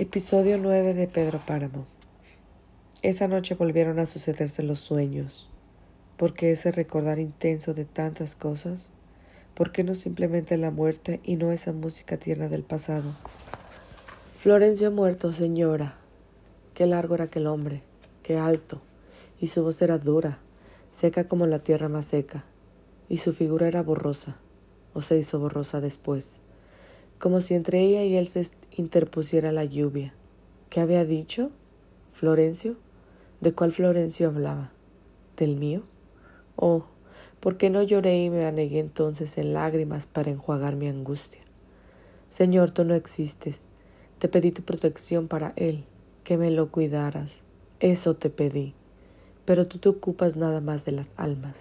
Episodio 9 de Pedro Páramo. Esa noche volvieron a sucederse los sueños. ¿Por qué ese recordar intenso de tantas cosas? ¿Por qué no simplemente la muerte y no esa música tierna del pasado? Florencio muerto, señora. Qué largo era aquel hombre, qué alto, y su voz era dura, seca como la tierra más seca, y su figura era borrosa, o se hizo borrosa después, como si entre ella y él se interpusiera la lluvia. ¿Qué había dicho? ¿Florencio? ¿De cuál Florencio hablaba? ¿Del mío? Oh, ¿por qué no lloré y me anegué entonces en lágrimas para enjuagar mi angustia? Señor, tú no existes. Te pedí tu protección para él, que me lo cuidaras. Eso te pedí. Pero tú te ocupas nada más de las almas,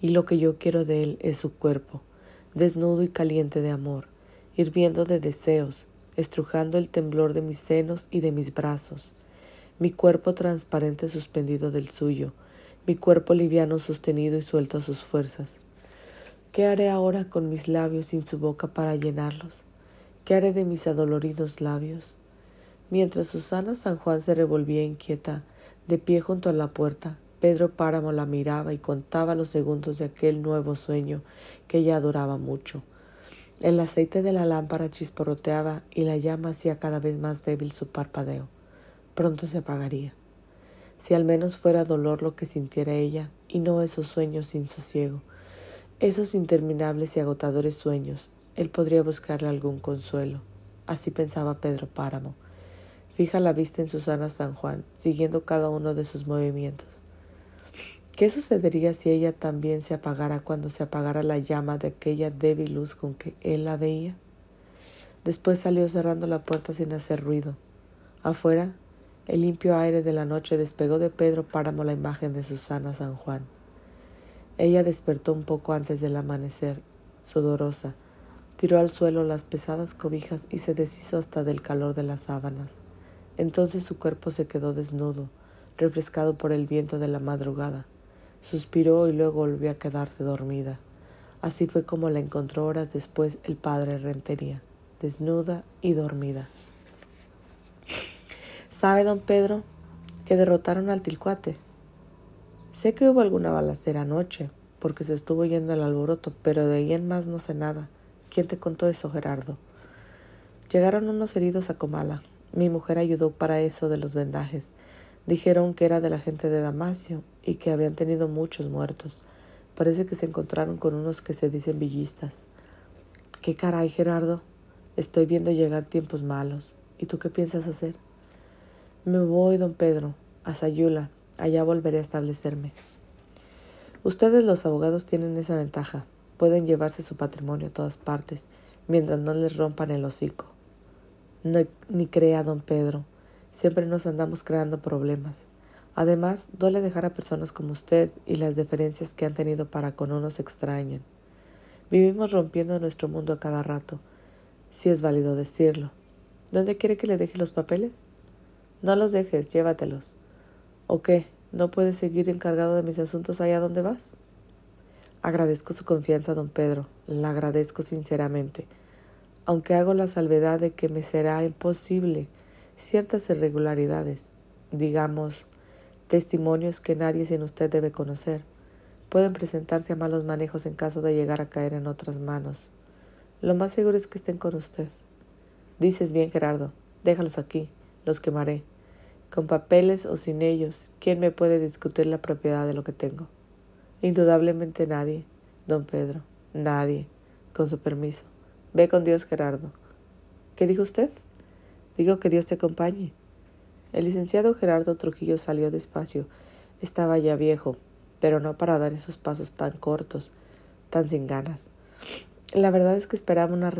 y lo que yo quiero de él es su cuerpo, desnudo y caliente de amor, hirviendo de deseos, estrujando el temblor de mis senos y de mis brazos, mi cuerpo transparente suspendido del suyo, mi cuerpo liviano sostenido y suelto a sus fuerzas. ¿Qué haré ahora con mis labios sin su boca para llenarlos? ¿Qué haré de mis adoloridos labios? Mientras Susana San Juan se revolvía inquieta, de pie junto a la puerta, Pedro Páramo la miraba y contaba los segundos de aquel nuevo sueño que ella adoraba mucho. El aceite de la lámpara chisporroteaba y la llama hacía cada vez más débil su parpadeo. Pronto se apagaría. Si al menos fuera dolor lo que sintiera ella, y no esos sueños sin sosiego, esos interminables y agotadores sueños, él podría buscarle algún consuelo. Así pensaba Pedro Páramo. Fija la vista en Susana San Juan, siguiendo cada uno de sus movimientos. ¿Qué sucedería si ella también se apagara cuando se apagara la llama de aquella débil luz con que él la veía? Después salió cerrando la puerta sin hacer ruido. Afuera, el limpio aire de la noche despegó de Pedro Páramo la imagen de Susana San Juan. Ella despertó un poco antes del amanecer, sudorosa, tiró al suelo las pesadas cobijas y se deshizo hasta del calor de las sábanas. Entonces su cuerpo se quedó desnudo, refrescado por el viento de la madrugada. Suspiró y luego volvió a quedarse dormida. Así fue como la encontró horas después el padre Rentería, desnuda y dormida. ¿Sabe, don Pedro, que derrotaron al tilcuate? Sé que hubo alguna balacera anoche, porque se estuvo yendo el alboroto, pero de ahí en más no sé nada. ¿Quién te contó eso, Gerardo? Llegaron unos heridos a Comala. Mi mujer ayudó para eso de los vendajes. Dijeron que era de la gente de Damasio y que habían tenido muchos muertos. Parece que se encontraron con unos que se dicen villistas. ¿Qué caray, Gerardo? Estoy viendo llegar tiempos malos. ¿Y tú qué piensas hacer? Me voy, don Pedro, a Sayula. Allá volveré a establecerme. Ustedes los abogados tienen esa ventaja. Pueden llevarse su patrimonio a todas partes, mientras no les rompan el hocico. No, ni crea, don Pedro. Siempre nos andamos creando problemas. Además, duele dejar a personas como usted y las deferencias que han tenido para con unos extrañan. Vivimos rompiendo nuestro mundo a cada rato, si es válido decirlo. ¿Dónde quiere que le deje los papeles? No los dejes, llévatelos. ¿O qué? ¿No puedes seguir encargado de mis asuntos allá donde vas? Agradezco su confianza, don Pedro, la agradezco sinceramente, aunque hago la salvedad de que me será imposible ciertas irregularidades, digamos, testimonios que nadie sin usted debe conocer, pueden presentarse a malos manejos en caso de llegar a caer en otras manos. Lo más seguro es que estén con usted. Dices bien, Gerardo, déjalos aquí, los quemaré. Con papeles o sin ellos, ¿quién me puede discutir la propiedad de lo que tengo? Indudablemente nadie, don Pedro, nadie, con su permiso. Ve con Dios, Gerardo. ¿Qué dijo usted? Digo que Dios te acompañe. El licenciado Gerardo Trujillo salió despacio. Estaba ya viejo, pero no para dar esos pasos tan cortos, tan sin ganas. La verdad es que esperaba una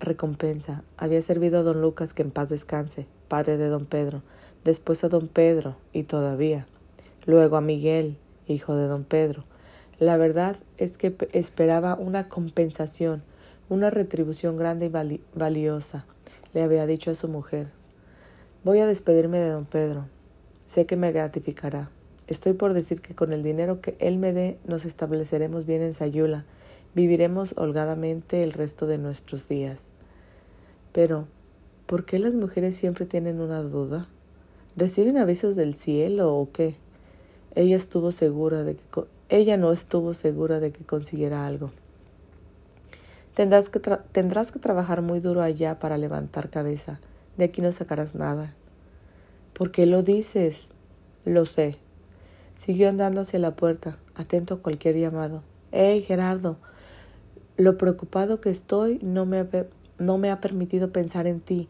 recompensa. Había servido a don Lucas que en paz descanse, padre de don Pedro, después a don Pedro y todavía, luego a Miguel, hijo de don Pedro. La verdad es que esperaba una compensación, una retribución grande y valiosa le había dicho a su mujer. Voy a despedirme de don Pedro. Sé que me gratificará. Estoy por decir que con el dinero que él me dé nos estableceremos bien en Sayula. Viviremos holgadamente el resto de nuestros días. Pero, ¿Por qué las mujeres siempre tienen una duda? ¿Reciben avisos del cielo o qué? Ella estuvo segura de que ella no estuvo segura de que consiguiera algo. Tendrás que, tendrás que trabajar muy duro allá para levantar cabeza. De aquí no sacarás nada. ¿Por qué lo dices? Lo sé. Siguió andando hacia la puerta, atento a cualquier llamado. ¡Hey, Gerardo! Lo preocupado que estoy no me, no me ha permitido pensar en ti,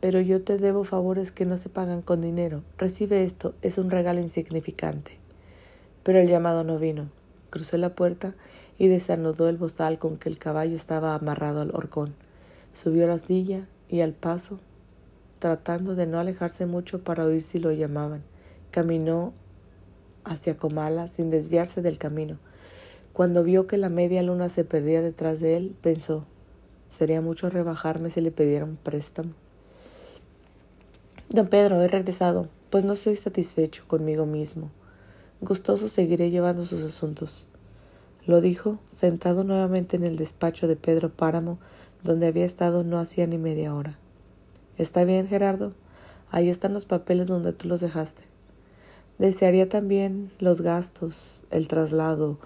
pero yo te debo favores que no se pagan con dinero. Recibe esto, es un regalo insignificante. Pero el llamado no vino. Cruzó la puerta y desanudó el bozal con que el caballo estaba amarrado al horcón. Subió a la silla y al paso, tratando de no alejarse mucho para oír si lo llamaban, caminó hacia Comala sin desviarse del camino. Cuando vio que la media luna se perdía detrás de él, pensó Sería mucho rebajarme si le pidiera un préstamo. Don Pedro, he regresado, pues no estoy satisfecho conmigo mismo. Gustoso seguiré llevando sus asuntos. Lo dijo, sentado nuevamente en el despacho de Pedro Páramo, donde había estado no hacía ni media hora. Está bien, Gerardo. Ahí están los papeles donde tú los dejaste. Desearía también los gastos, el traslado,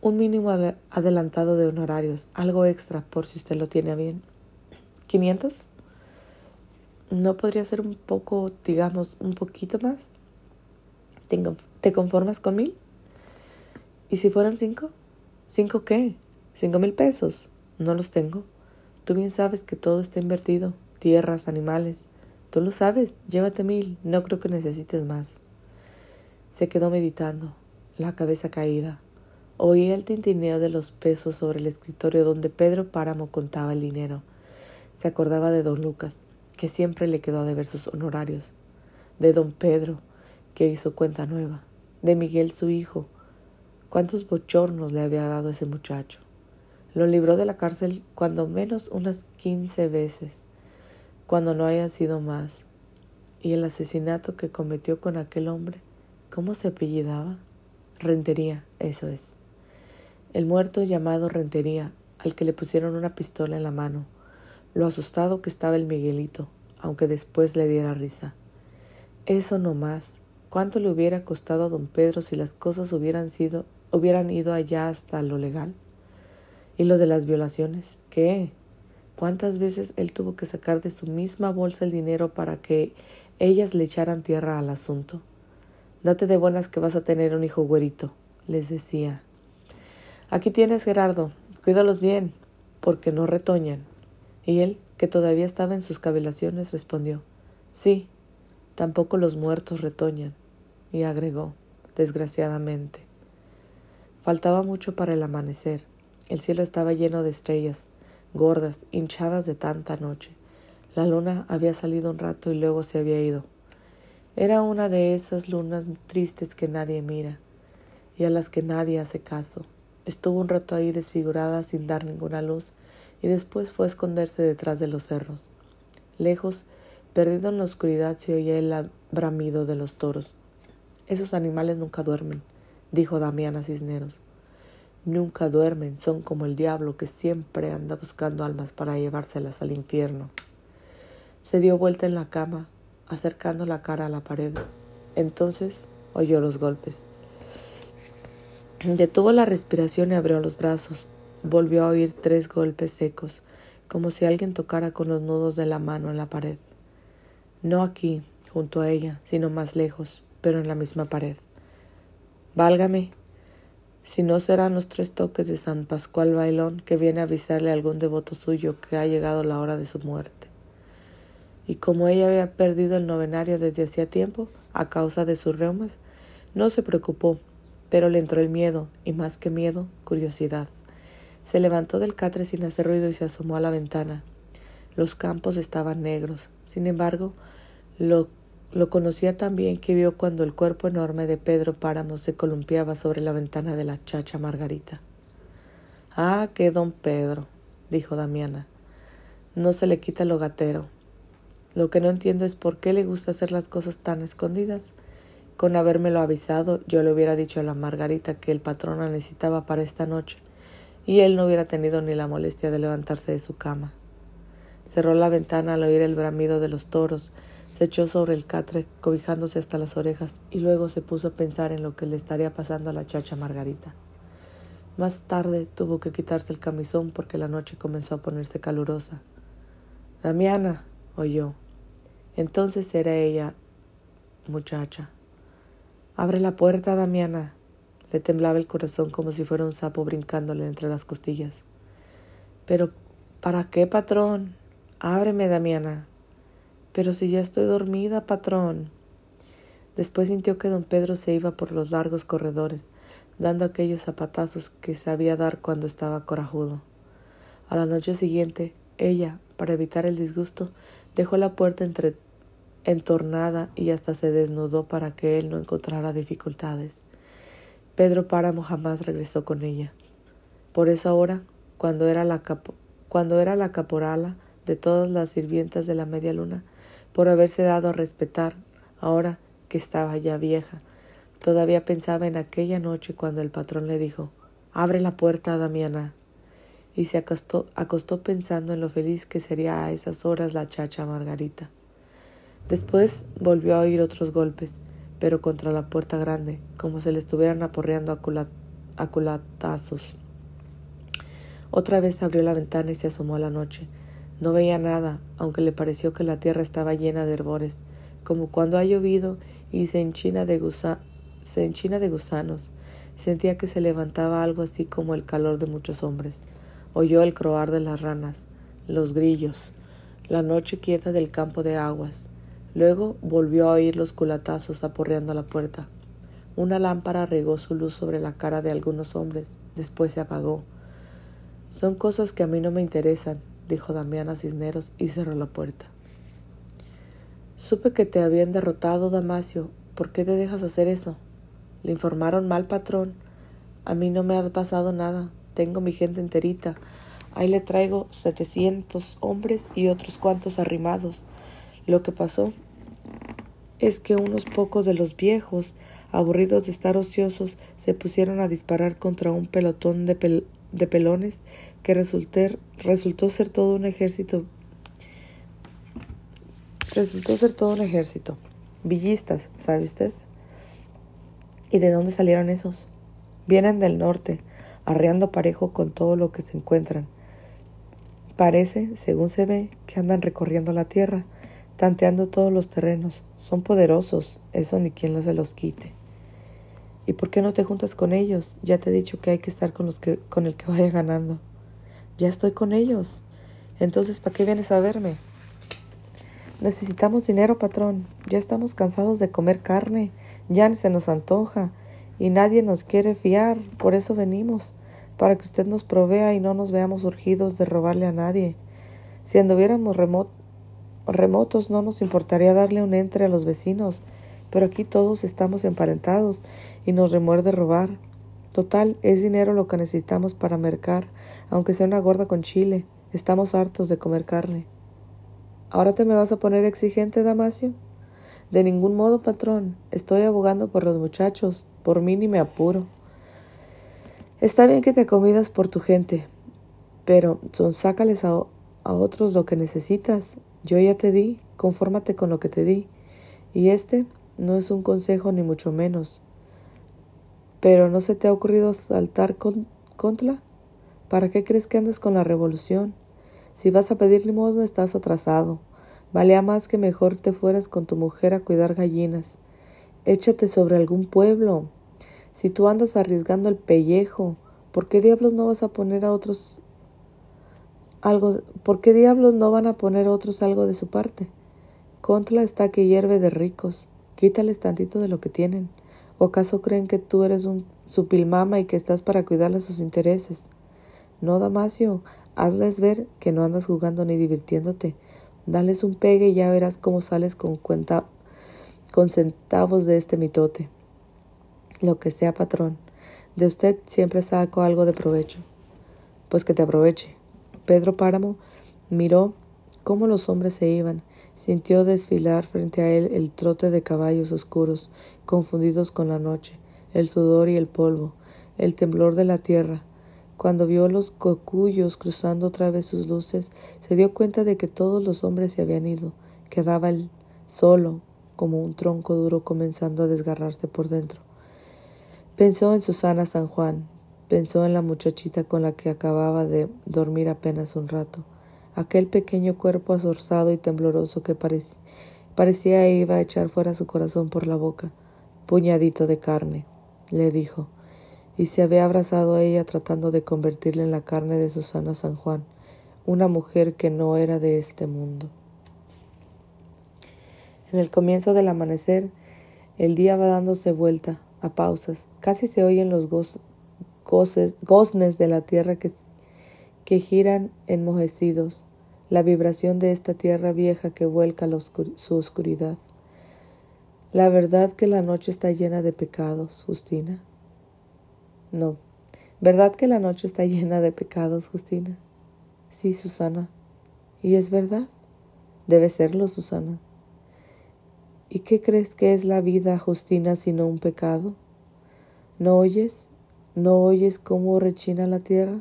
un mínimo adelantado de honorarios, algo extra por si usted lo tiene bien. ¿500? ¿No podría ser un poco, digamos, un poquito más? ¿Te conformas con mil? ¿Y si fueran cinco? ¿Cinco qué? ¿Cinco mil pesos? No los tengo. Tú bien sabes que todo está invertido. Tierras, animales. Tú lo sabes. Llévate mil. No creo que necesites más. Se quedó meditando, la cabeza caída. Oía el tintineo de los pesos sobre el escritorio donde Pedro Páramo contaba el dinero. Se acordaba de don Lucas, que siempre le quedó a deber sus honorarios, de don Pedro, que hizo cuenta nueva, de Miguel su hijo. ¿Cuántos bochornos le había dado ese muchacho? Lo libró de la cárcel cuando menos unas quince veces, cuando no haya sido más. Y el asesinato que cometió con aquel hombre, ¿cómo se apellidaba? Rentería, eso es. El muerto llamado Rentería, al que le pusieron una pistola en la mano, lo asustado que estaba el Miguelito, aunque después le diera risa. Eso no más. ¿Cuánto le hubiera costado a don Pedro si las cosas hubieran sido, hubieran ido allá hasta lo legal? ¿Y lo de las violaciones? ¿Qué? ¿Cuántas veces él tuvo que sacar de su misma bolsa el dinero para que ellas le echaran tierra al asunto? Date de buenas que vas a tener un hijo güerito, les decía. Aquí tienes, Gerardo, cuídalos bien, porque no retoñan. Y él, que todavía estaba en sus cavilaciones, respondió Sí, tampoco los muertos retoñan. Y agregó Desgraciadamente. Faltaba mucho para el amanecer. El cielo estaba lleno de estrellas, gordas, hinchadas de tanta noche. La luna había salido un rato y luego se había ido. Era una de esas lunas tristes que nadie mira y a las que nadie hace caso. Estuvo un rato ahí desfigurada sin dar ninguna luz y después fue a esconderse detrás de los cerros. Lejos, perdido en la oscuridad, se oía el bramido de los toros. Esos animales nunca duermen, dijo Damiana Cisneros. Nunca duermen, son como el diablo que siempre anda buscando almas para llevárselas al infierno. Se dio vuelta en la cama, acercando la cara a la pared. Entonces oyó los golpes. Detuvo la respiración y abrió los brazos. Volvió a oír tres golpes secos, como si alguien tocara con los nudos de la mano en la pared. No aquí, junto a ella, sino más lejos, pero en la misma pared. Válgame, si no serán los tres toques de San Pascual Bailón que viene a avisarle a algún devoto suyo que ha llegado la hora de su muerte. Y como ella había perdido el novenario desde hacía tiempo, a causa de sus reumas, no se preocupó pero le entró el miedo, y más que miedo, curiosidad. Se levantó del catre sin hacer ruido y se asomó a la ventana. Los campos estaban negros. Sin embargo, lo, lo conocía tan bien que vio cuando el cuerpo enorme de Pedro Páramo se columpiaba sobre la ventana de la chacha Margarita. Ah, qué don Pedro, dijo Damiana. No se le quita lo gatero. Lo que no entiendo es por qué le gusta hacer las cosas tan escondidas. Con habérmelo avisado, yo le hubiera dicho a la Margarita que el patrón la necesitaba para esta noche, y él no hubiera tenido ni la molestia de levantarse de su cama. cerró la ventana al oír el bramido de los toros, se echó sobre el catre, cobijándose hasta las orejas, y luego se puso a pensar en lo que le estaría pasando a la chacha Margarita. Más tarde tuvo que quitarse el camisón porque la noche comenzó a ponerse calurosa. Damiana, oyó. Entonces era ella, muchacha. Abre la puerta, Damiana. Le temblaba el corazón como si fuera un sapo brincándole entre las costillas. Pero, ¿para qué, patrón? Ábreme, Damiana. Pero si ya estoy dormida, patrón. Después sintió que don Pedro se iba por los largos corredores, dando aquellos zapatazos que sabía dar cuando estaba corajudo. A la noche siguiente, ella, para evitar el disgusto, dejó la puerta entre entornada y hasta se desnudó para que él no encontrara dificultades. Pedro Páramo jamás regresó con ella. Por eso ahora, cuando era la, cuando era la caporala de todas las sirvientas de la media luna, por haberse dado a respetar, ahora que estaba ya vieja, todavía pensaba en aquella noche cuando el patrón le dijo Abre la puerta, Damiana. Y se acostó, acostó pensando en lo feliz que sería a esas horas la chacha Margarita. Después volvió a oír otros golpes, pero contra la puerta grande, como si le estuvieran aporreando a, culatazos. Otra vez abrió la ventana y se asomó a la noche. No veía nada, aunque le pareció que la tierra estaba llena de herbores, como cuando ha llovido y se enchina de, se enchina de gusanos. Sentía que se levantaba algo así como el calor de muchos hombres. Oyó el croar de las ranas, los grillos, la noche quieta del campo de aguas, Luego volvió a oír los culatazos aporreando la puerta. Una lámpara regó su luz sobre la cara de algunos hombres, después se apagó. Son cosas que a mí no me interesan, dijo Damiana Cisneros y cerró la puerta. Supe que te habían derrotado, Damasio. ¿Por qué te dejas hacer eso? Le informaron mal, patrón. A mí no me ha pasado nada. Tengo mi gente enterita. Ahí le traigo setecientos hombres y otros cuantos arrimados. Lo que pasó es que unos pocos de los viejos, aburridos de estar ociosos, se pusieron a disparar contra un pelotón de, de pelones que resultó ser todo un ejército. Resultó ser todo un ejército. Villistas, ¿sabe usted? ¿Y de dónde salieron esos? Vienen del norte, arreando parejo con todo lo que se encuentran. Parece, según se ve, que andan recorriendo la tierra tanteando todos los terrenos. Son poderosos, eso ni quien no se los quite. ¿Y por qué no te juntas con ellos? Ya te he dicho que hay que estar con, los que, con el que vaya ganando. Ya estoy con ellos. Entonces, ¿para qué vienes a verme? Necesitamos dinero, patrón. Ya estamos cansados de comer carne. Ya se nos antoja. Y nadie nos quiere fiar. Por eso venimos. Para que usted nos provea y no nos veamos urgidos de robarle a nadie. Si anduviéramos remotos remotos no nos importaría darle un entre a los vecinos, pero aquí todos estamos emparentados y nos remuerde robar. Total, es dinero lo que necesitamos para mercar, aunque sea una gorda con chile. Estamos hartos de comer carne. ¿Ahora te me vas a poner exigente, Damasio? De ningún modo, patrón. Estoy abogando por los muchachos. Por mí ni me apuro. Está bien que te comidas por tu gente, pero son sácales a, a otros lo que necesitas. Yo ya te di, confórmate con lo que te di. Y este no es un consejo ni mucho menos. Pero ¿no se te ha ocurrido saltar con, contra? ¿Para qué crees que andas con la revolución? Si vas a pedir limosna estás atrasado. Valía más que mejor te fueras con tu mujer a cuidar gallinas. Échate sobre algún pueblo. Si tú andas arriesgando el pellejo, ¿por qué diablos no vas a poner a otros algo, ¿por qué diablos no van a poner otros algo de su parte? Contra está que hierve de ricos, quítales tantito de lo que tienen. ¿O acaso creen que tú eres un supilmama y que estás para cuidarles sus intereses? No, Damasio, hazles ver que no andas jugando ni divirtiéndote. Dales un pegue y ya verás cómo sales con cuenta con centavos de este mitote. Lo que sea, patrón. De usted siempre saco algo de provecho. Pues que te aproveche. Pedro Páramo miró cómo los hombres se iban, sintió desfilar frente a él el trote de caballos oscuros, confundidos con la noche, el sudor y el polvo, el temblor de la tierra. Cuando vio los cocuyos cruzando otra vez sus luces, se dio cuenta de que todos los hombres se habían ido. Quedaba él solo, como un tronco duro comenzando a desgarrarse por dentro. Pensó en Susana San Juan, pensó en la muchachita con la que acababa de dormir apenas un rato, aquel pequeño cuerpo azorzado y tembloroso que parecía, iba a echar fuera su corazón por la boca. Puñadito de carne, le dijo, y se había abrazado a ella tratando de convertirla en la carne de Susana San Juan, una mujer que no era de este mundo. En el comienzo del amanecer, el día va dándose vuelta, a pausas. Casi se oyen los goznes de la tierra que, que giran enmojecidos, la vibración de esta tierra vieja que vuelca su oscuridad. La verdad que la noche está llena de pecados, Justina. No. ¿Verdad que la noche está llena de pecados, Justina? Sí, Susana. ¿Y es verdad? Debe serlo, Susana. ¿Y qué crees que es la vida, Justina, sino un pecado? ¿No oyes? ¿No oyes cómo rechina la tierra?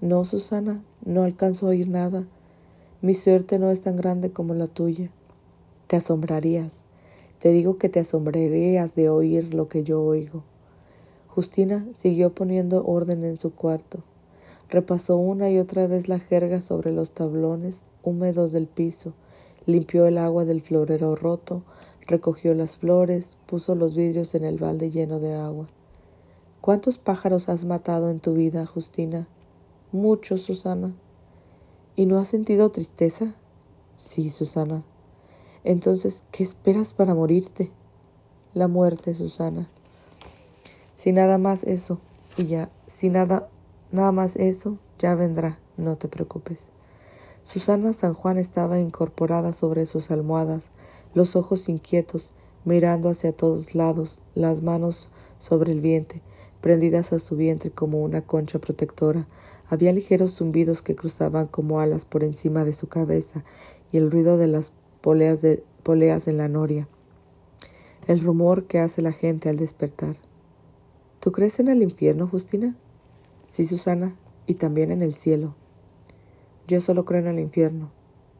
No, Susana, no alcanzo a oír nada. Mi suerte no es tan grande como la tuya. Te asombrarías. Te digo que te asombrarías de oír lo que yo oigo. Justina siguió poniendo orden en su cuarto. Repasó una y otra vez la jerga sobre los tablones húmedos del piso Limpió el agua del florero roto, recogió las flores, puso los vidrios en el balde lleno de agua. ¿Cuántos pájaros has matado en tu vida, Justina? Muchos, Susana. ¿Y no has sentido tristeza? Sí, Susana. Entonces, ¿qué esperas para morirte? La muerte, Susana. Si nada más eso, y ya, si nada, nada más eso, ya vendrá, no te preocupes. Susana San Juan estaba incorporada sobre sus almohadas, los ojos inquietos, mirando hacia todos lados, las manos sobre el vientre, prendidas a su vientre como una concha protectora. Había ligeros zumbidos que cruzaban como alas por encima de su cabeza y el ruido de las poleas, de, poleas en la noria. El rumor que hace la gente al despertar. ¿Tú crees en el infierno, Justina? Sí, Susana, y también en el cielo. Yo solo creo en el infierno,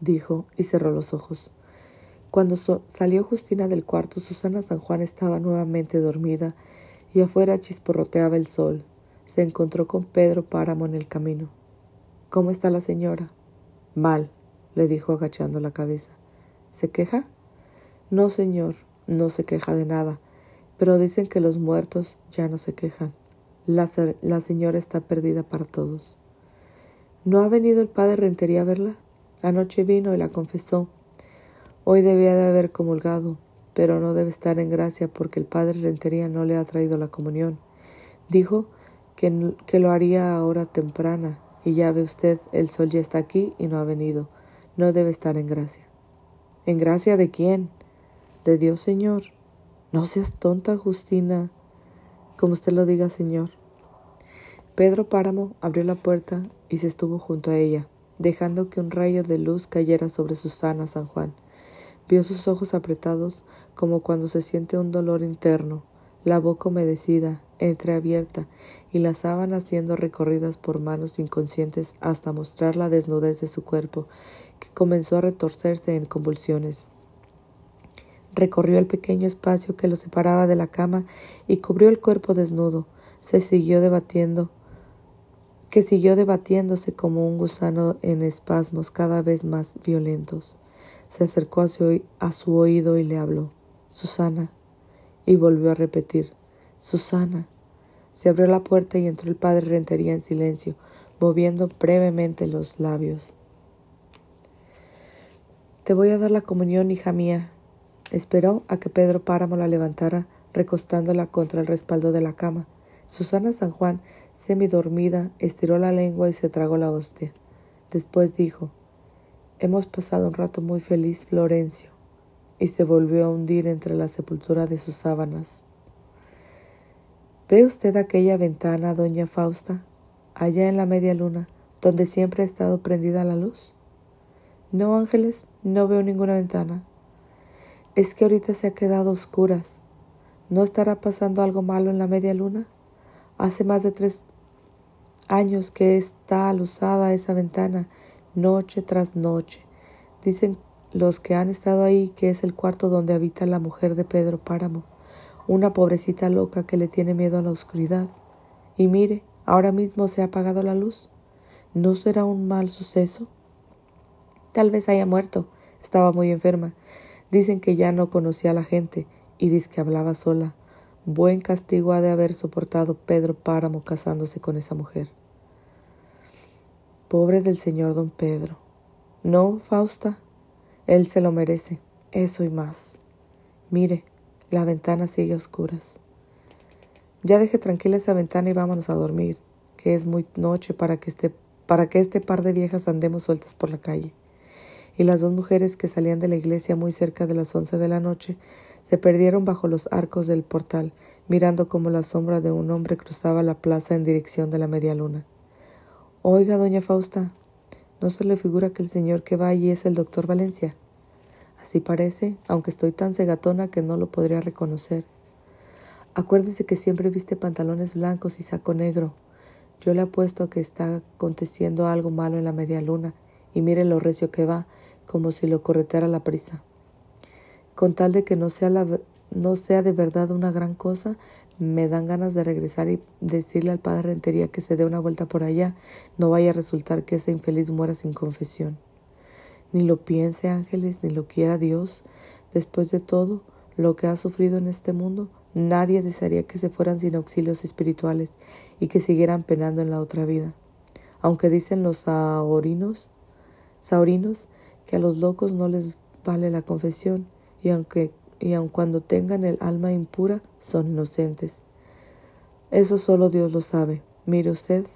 dijo y cerró los ojos. Cuando salió Justina del cuarto, Susana San Juan estaba nuevamente dormida y afuera chisporroteaba el sol. Se encontró con Pedro Páramo en el camino. ¿Cómo está la señora? Mal, le dijo agachando la cabeza. ¿Se queja? No, señor, no se queja de nada, pero dicen que los muertos ya no se quejan. La, la señora está perdida para todos. ¿No ha venido el padre Rentería a verla? Anoche vino y la confesó. Hoy debía de haber comulgado, pero no debe estar en gracia porque el padre Rentería no le ha traído la comunión. Dijo que, que lo haría ahora temprana, y ya ve usted, el sol ya está aquí y no ha venido. No debe estar en gracia. ¿En gracia de quién? De Dios, Señor. No seas tonta, Justina. Como usted lo diga, Señor. Pedro Páramo abrió la puerta y se estuvo junto a ella, dejando que un rayo de luz cayera sobre Susana San Juan. Vio sus ojos apretados como cuando se siente un dolor interno, la boca humedecida, entreabierta, y las sábanas siendo recorridas por manos inconscientes hasta mostrar la desnudez de su cuerpo, que comenzó a retorcerse en convulsiones. Recorrió el pequeño espacio que lo separaba de la cama y cubrió el cuerpo desnudo. Se siguió debatiendo que siguió debatiéndose como un gusano en espasmos cada vez más violentos. Se acercó a su, oído y le habló, Susana, y volvió a repetir, Susana. Se abrió la puerta y entró el padre Rentería en silencio, moviendo brevemente los labios. Te voy a dar la comunión, hija mía. Esperó a que Pedro Páramo la levantara, recostándola contra el respaldo de la cama. Susana San Juan, semidormida, estiró la lengua y se tragó la hostia. Después dijo, Hemos pasado un rato muy feliz, Florencio, y se volvió a hundir entre la sepultura de sus sábanas. ¿Ve usted aquella ventana, doña Fausta, allá en la media luna, donde siempre ha estado prendida la luz? No, Ángeles, no veo ninguna ventana. Es que ahorita se ha quedado oscuras. ¿No estará pasando algo malo en la media luna? Hace más de tres, Años que está alusada esa ventana, noche tras noche. Dicen los que han estado ahí que es el cuarto donde habita la mujer de Pedro Páramo, una pobrecita loca que le tiene miedo a la oscuridad. Y mire, ahora mismo se ha apagado la luz. ¿No será un mal suceso? Tal vez haya muerto. Estaba muy enferma. Dicen que ya no conocía a la gente y dice que hablaba sola. Buen castigo ha de haber soportado Pedro Páramo casándose con esa mujer. Pobre del señor don Pedro. No, Fausta, él se lo merece, eso y más. Mire, la ventana sigue a oscuras. Ya deje tranquila esa ventana y vámonos a dormir, que es muy noche para que este, para que este par de viejas andemos sueltas por la calle. Y las dos mujeres que salían de la iglesia muy cerca de las once de la noche se perdieron bajo los arcos del portal, mirando como la sombra de un hombre cruzaba la plaza en dirección de la media luna. Oiga, doña Fausta, ¿no se le figura que el señor que va allí es el doctor Valencia? Así parece, aunque estoy tan cegatona que no lo podría reconocer. Acuérdese que siempre viste pantalones blancos y saco negro. Yo le apuesto a que está aconteciendo algo malo en la media luna, y mire lo recio que va, como si lo correteara la prisa. Con tal de que no sea, la, no sea de verdad una gran cosa, me dan ganas de regresar y decirle al padre Rentería que se dé una vuelta por allá, no vaya a resultar que ese infeliz muera sin confesión. Ni lo piense, ángeles, ni lo quiera Dios. Después de todo lo que ha sufrido en este mundo, nadie desearía que se fueran sin auxilios espirituales y que siguieran penando en la otra vida. Aunque dicen los saurinos, saurinos que a los locos no les vale la confesión y aunque y aun cuando tengan el alma impura, son inocentes. Eso solo Dios lo sabe. Mire usted,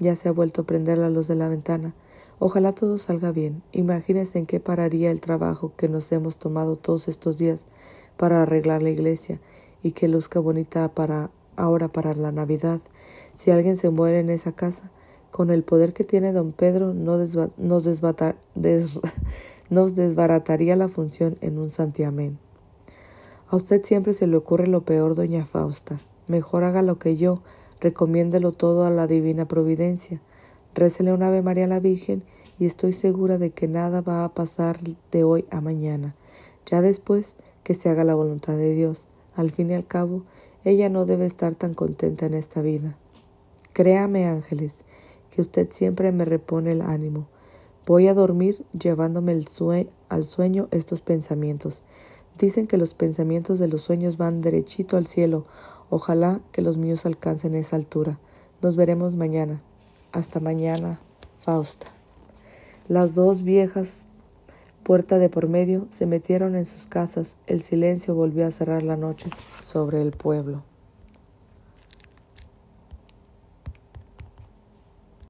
ya se ha vuelto a prender la luz de la ventana. Ojalá todo salga bien. Imagínese en qué pararía el trabajo que nos hemos tomado todos estos días para arreglar la iglesia y que luzca bonita para ahora para la Navidad. Si alguien se muere en esa casa, con el poder que tiene don Pedro, no nos, nos desbarataría la función en un santiamén. A usted siempre se le ocurre lo peor, doña Fausta. Mejor haga lo que yo, recomiéndelo todo a la divina providencia. Récele un Ave María a la Virgen y estoy segura de que nada va a pasar de hoy a mañana. Ya después que se haga la voluntad de Dios. Al fin y al cabo, ella no debe estar tan contenta en esta vida. Créame, ángeles, que usted siempre me repone el ánimo. Voy a dormir llevándome al sueño estos pensamientos. Dicen que los pensamientos de los sueños van derechito al cielo. Ojalá que los míos alcancen esa altura. Nos veremos mañana. Hasta mañana, Fausta. Las dos viejas, puerta de por medio, se metieron en sus casas. El silencio volvió a cerrar la noche sobre el pueblo.